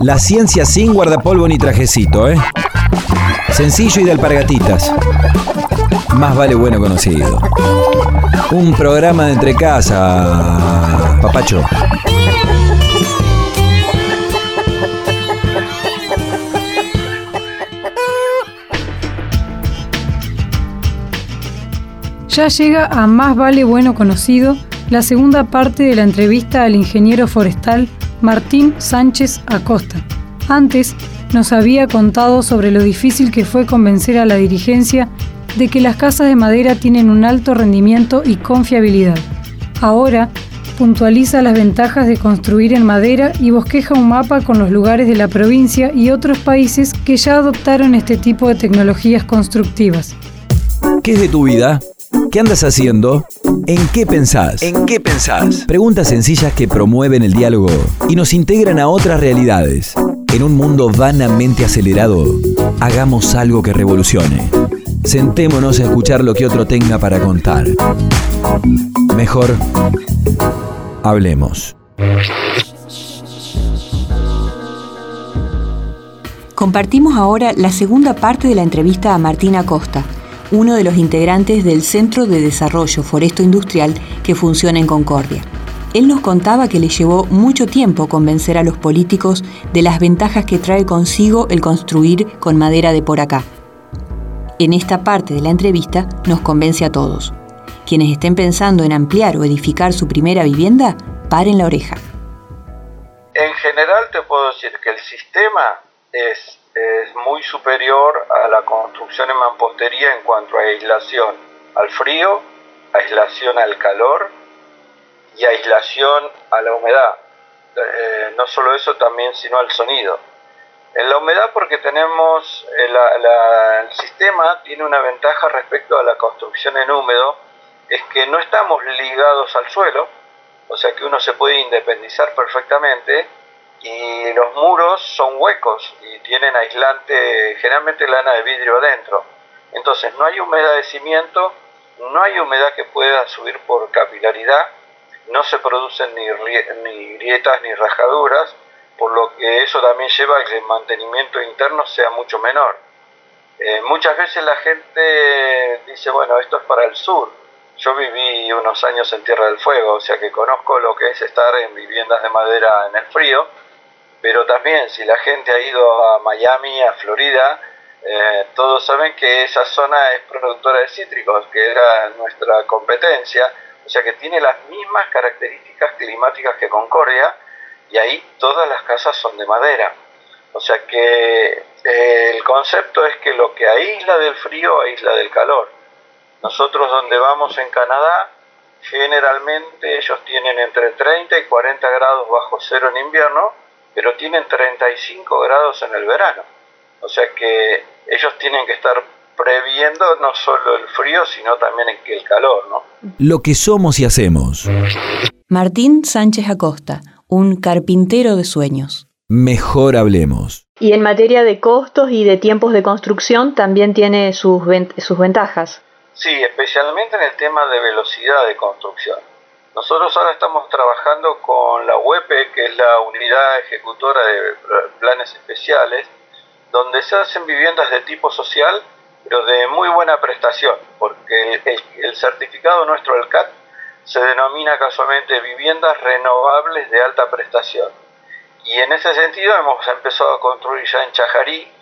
La ciencia sin guardapolvo ni trajecito, ¿eh? Sencillo y de alpargatitas. Más vale bueno conocido. Un programa de entre casa, papacho. Ya llega a Más vale bueno conocido la segunda parte de la entrevista al ingeniero forestal Martín Sánchez Acosta. Antes nos había contado sobre lo difícil que fue convencer a la dirigencia de que las casas de madera tienen un alto rendimiento y confiabilidad. Ahora puntualiza las ventajas de construir en madera y bosqueja un mapa con los lugares de la provincia y otros países que ya adoptaron este tipo de tecnologías constructivas. ¿Qué es de tu vida? ¿Qué andas haciendo? ¿En qué pensás? ¿En qué pensás? Preguntas sencillas que promueven el diálogo y nos integran a otras realidades. En un mundo vanamente acelerado, hagamos algo que revolucione. Sentémonos a escuchar lo que otro tenga para contar. Mejor, hablemos. Compartimos ahora la segunda parte de la entrevista a Martina Costa, uno de los integrantes del Centro de Desarrollo Foresto Industrial que funciona en Concordia. Él nos contaba que le llevó mucho tiempo convencer a los políticos de las ventajas que trae consigo el construir con madera de por acá. En esta parte de la entrevista nos convence a todos. Quienes estén pensando en ampliar o edificar su primera vivienda, paren la oreja. En general te puedo decir que el sistema es es muy superior a la construcción en mampostería en cuanto a aislación al frío, aislación al calor y aislación a la humedad. Eh, no solo eso, también sino al sonido. En la humedad porque tenemos, eh, el sistema tiene una ventaja respecto a la construcción en húmedo, es que no estamos ligados al suelo, o sea que uno se puede independizar perfectamente y los muros son huecos y tienen aislante, generalmente lana de vidrio adentro. Entonces no hay humedad de cimiento, no hay humedad que pueda subir por capilaridad, no se producen ni, grietas ni rajaduras, por lo que eso también lleva a que el mantenimiento interno sea mucho menor. Eh, muchas veces la gente dice, bueno, esto es para el sur. Yo viví unos años en Tierra del Fuego, o sea que conozco lo que es estar en viviendas de madera en el frío pero también si la gente ha ido a Miami, a Florida, eh, todos saben que esa zona es productora de cítricos, que era nuestra competencia, o sea que tiene las mismas características climáticas que Concordia, y ahí todas las casas son de madera. O sea que eh, el concepto es que lo que aísla del frío aísla del calor. Nosotros donde vamos en Canadá, generalmente ellos tienen entre 30 y 40 grados bajo cero en invierno, pero tienen 35 grados en el verano. O sea que ellos tienen que estar previendo no solo el frío, sino también el calor, ¿no? Lo que somos y hacemos. Martín Sánchez Acosta, un carpintero de sueños. Mejor hablemos. Y en materia de costos y de tiempos de construcción también tiene sus, sus ventajas. Sí, especialmente en el tema de velocidad de construcción. Nosotros ahora estamos trabajando con la UEPE, que es la unidad ejecutora de planes especiales, donde se hacen viviendas de tipo social, pero de muy buena prestación, porque el, certificado nuestro del CAT se denomina casualmente viviendas renovables de alta prestación. Y en ese sentido hemos empezado a construir ya en Chajarí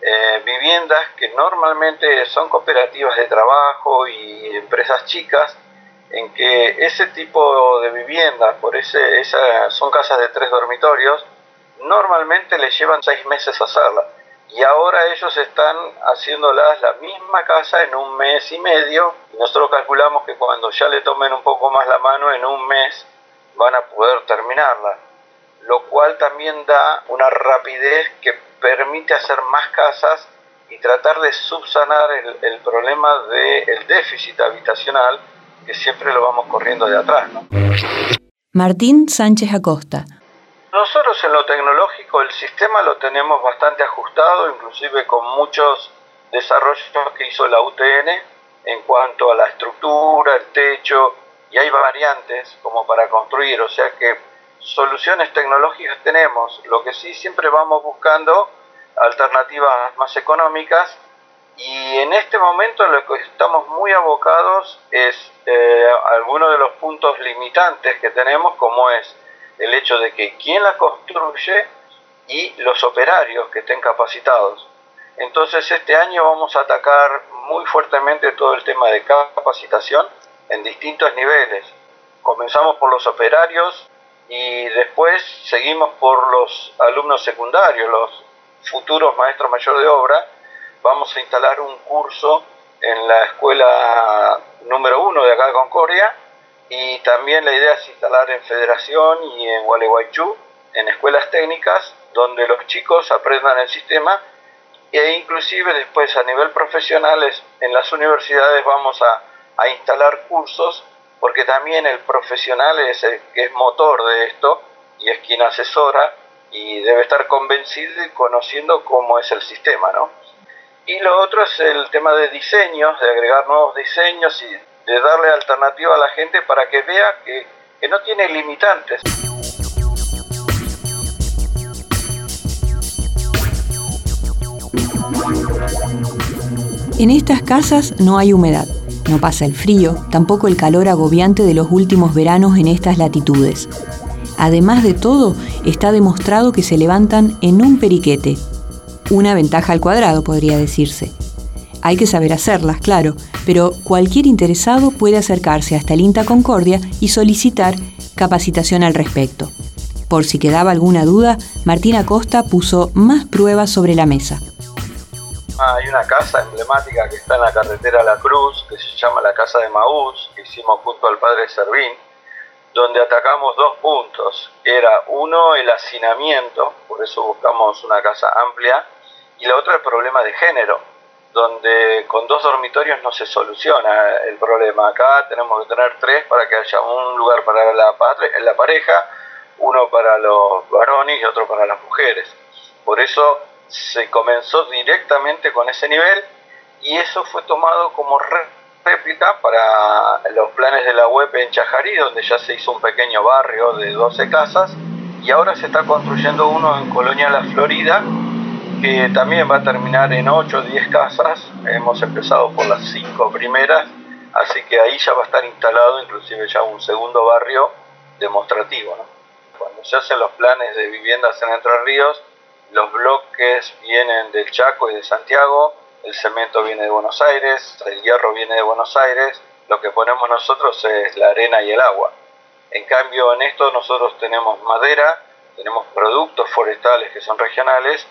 eh, viviendas que normalmente son cooperativas de trabajo y empresas chicas, en que ese tipo de viviendas, por ese, esa, son casas de tres dormitorios, normalmente les llevan seis meses hacerla. Y ahora ellos están haciéndolas la misma casa en un mes y medio. Y nosotros calculamos que cuando ya le tomen un poco más la mano, en un mes van a poder terminarla. Lo cual también da una rapidez que permite hacer más casas y tratar de subsanar el, el problema del déficit habitacional que siempre lo vamos corriendo de atrás. ¿no? Martín Sánchez Acosta. Nosotros en lo tecnológico el sistema lo tenemos bastante ajustado, inclusive con muchos desarrollos que hizo la UTN en cuanto a la estructura, el techo, y hay variantes como para construir, o sea que soluciones tecnológicas tenemos, lo que sí siempre vamos buscando alternativas más económicas y en este momento lo que estamos muy abocados es eh, algunos de los puntos limitantes que tenemos, como es el hecho de que quien la construye y los operarios que estén capacitados. Entonces este año vamos a atacar muy fuertemente todo el tema de capacitación en distintos niveles. Comenzamos por los operarios y después seguimos por los alumnos secundarios, los futuros maestros mayores de obra, vamos a instalar un curso en la escuela número uno de acá de Concordia y también la idea es instalar en Federación y en Gualeguaychú, en escuelas técnicas, donde los chicos aprendan el sistema e inclusive después a nivel profesional en las universidades vamos a, a instalar cursos porque también el profesional es el que es motor de esto y es quien asesora y debe estar convencido y conociendo cómo es el sistema, ¿no? Y lo otro es el tema de diseños, de agregar nuevos diseños y de darle alternativa a la gente para que vea que, que no tiene limitantes. En estas casas no hay humedad, no pasa el frío, tampoco el calor agobiante de los últimos veranos en estas latitudes. Además de todo, está demostrado que se levantan en un periquete, una ventaja al cuadrado, podría decirse. Hay que saber hacerlas, claro, pero cualquier interesado puede acercarse hasta el INTA Concordia y solicitar capacitación al respecto. Por si quedaba alguna duda, Martina Costa puso más pruebas sobre la mesa. Hay una casa emblemática que está en la carretera La Cruz, que se llama la Casa de Maús, que hicimos junto al padre Servín, donde atacamos dos puntos. Era uno, el hacinamiento, por eso buscamos una casa amplia, y la otra el problema de género, donde con dos dormitorios no se soluciona el problema. Acá tenemos que tener tres para que haya un lugar para la, la pareja, uno para los varones y otro para las mujeres. Por eso se comenzó directamente con ese nivel y eso fue tomado como réplica para los planes de la web en Chajarí, donde ya se hizo un pequeño barrio de 12 casas y ahora se está construyendo uno en Colonia La Florida que también va a terminar en 8 o 10 casas. Hemos empezado por las 5 primeras, así que ahí ya va a estar instalado inclusive ya un segundo barrio demostrativo. Cuando se hacen los planes de viviendas en Entre Ríos, los bloques vienen del Chaco y de Santiago, el cemento viene de Buenos Aires, el hierro viene de Buenos Aires, lo que ponemos nosotros es la arena y el agua. En cambio, en esto nosotros tenemos madera, tenemos productos forestales que son regionales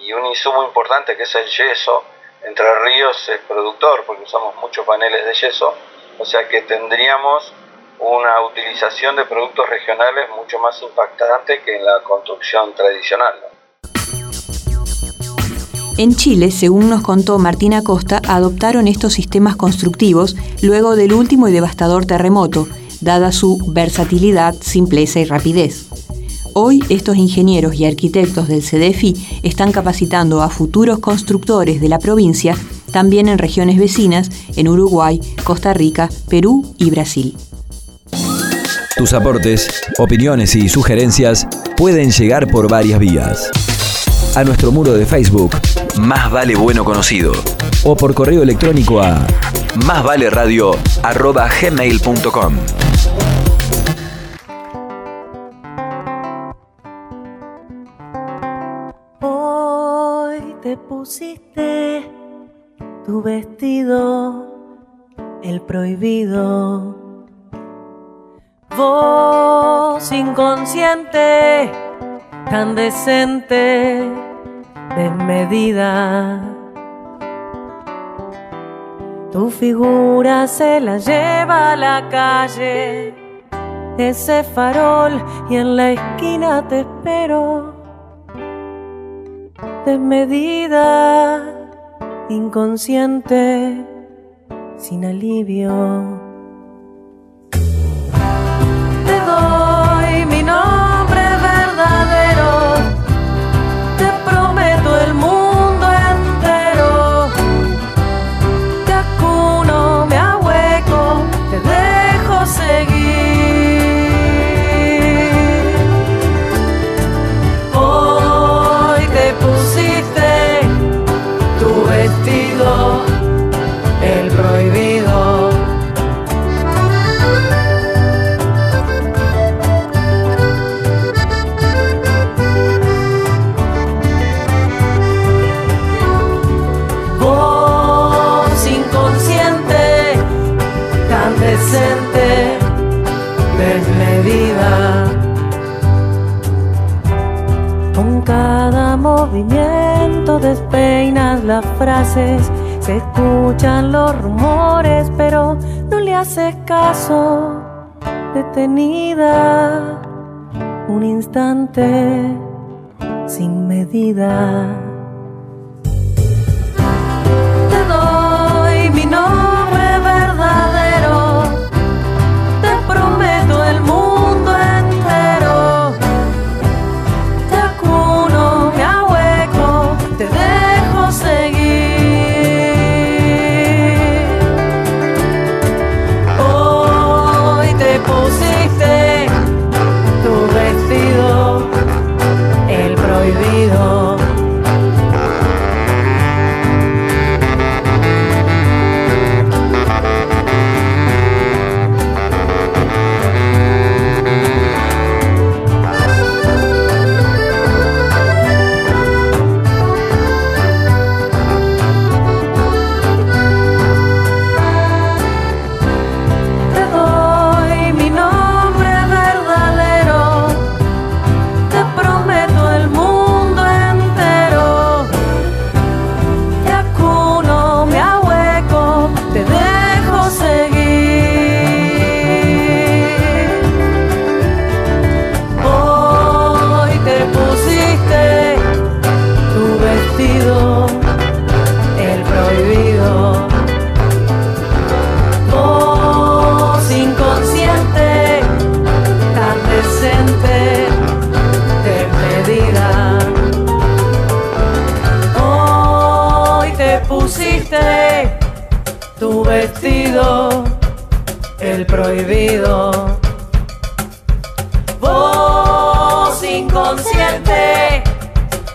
y un insumo importante que es el yeso. Entre Ríos es productor porque usamos muchos paneles de yeso, o sea que tendríamos una utilización de productos regionales mucho más impactante que en la construcción tradicional. En Chile, según nos contó Martina Costa, adoptaron estos sistemas constructivos luego del último y devastador terremoto, dada su versatilidad, simpleza y rapidez. Hoy estos ingenieros y arquitectos del CDFI están capacitando a futuros constructores de la provincia también en regiones vecinas, en Uruguay, Costa Rica, Perú y Brasil. Tus aportes, opiniones y sugerencias pueden llegar por varias vías. A nuestro muro de Facebook, Más Vale Bueno Conocido, o por correo electrónico a másvaleradio.gmail.com. pusiste tu vestido, el prohibido. Voz inconsciente, tan decente, desmedida. Tu figura se la lleva a la calle, ese farol, y en la esquina te espero desmedida, inconsciente, sin alivio. presente desmedida. Con cada movimiento despeinas las frases, se escuchan los rumores, pero no le haces caso. Detenida, un instante sin medida.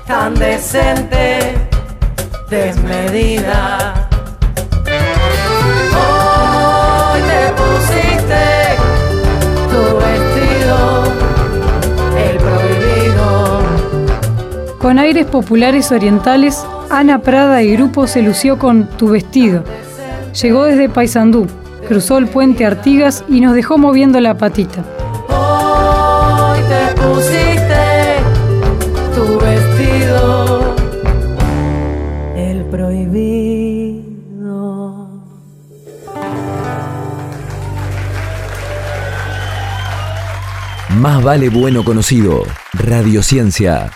Tan decente, desmedida. Te pusiste tu vestido, el prohibido. Con aires populares orientales, Ana Prada y grupo se lució con Tu vestido. Llegó desde Paysandú, cruzó el puente Artigas y nos dejó moviendo la patita. Más vale bueno conocido. Radiociencia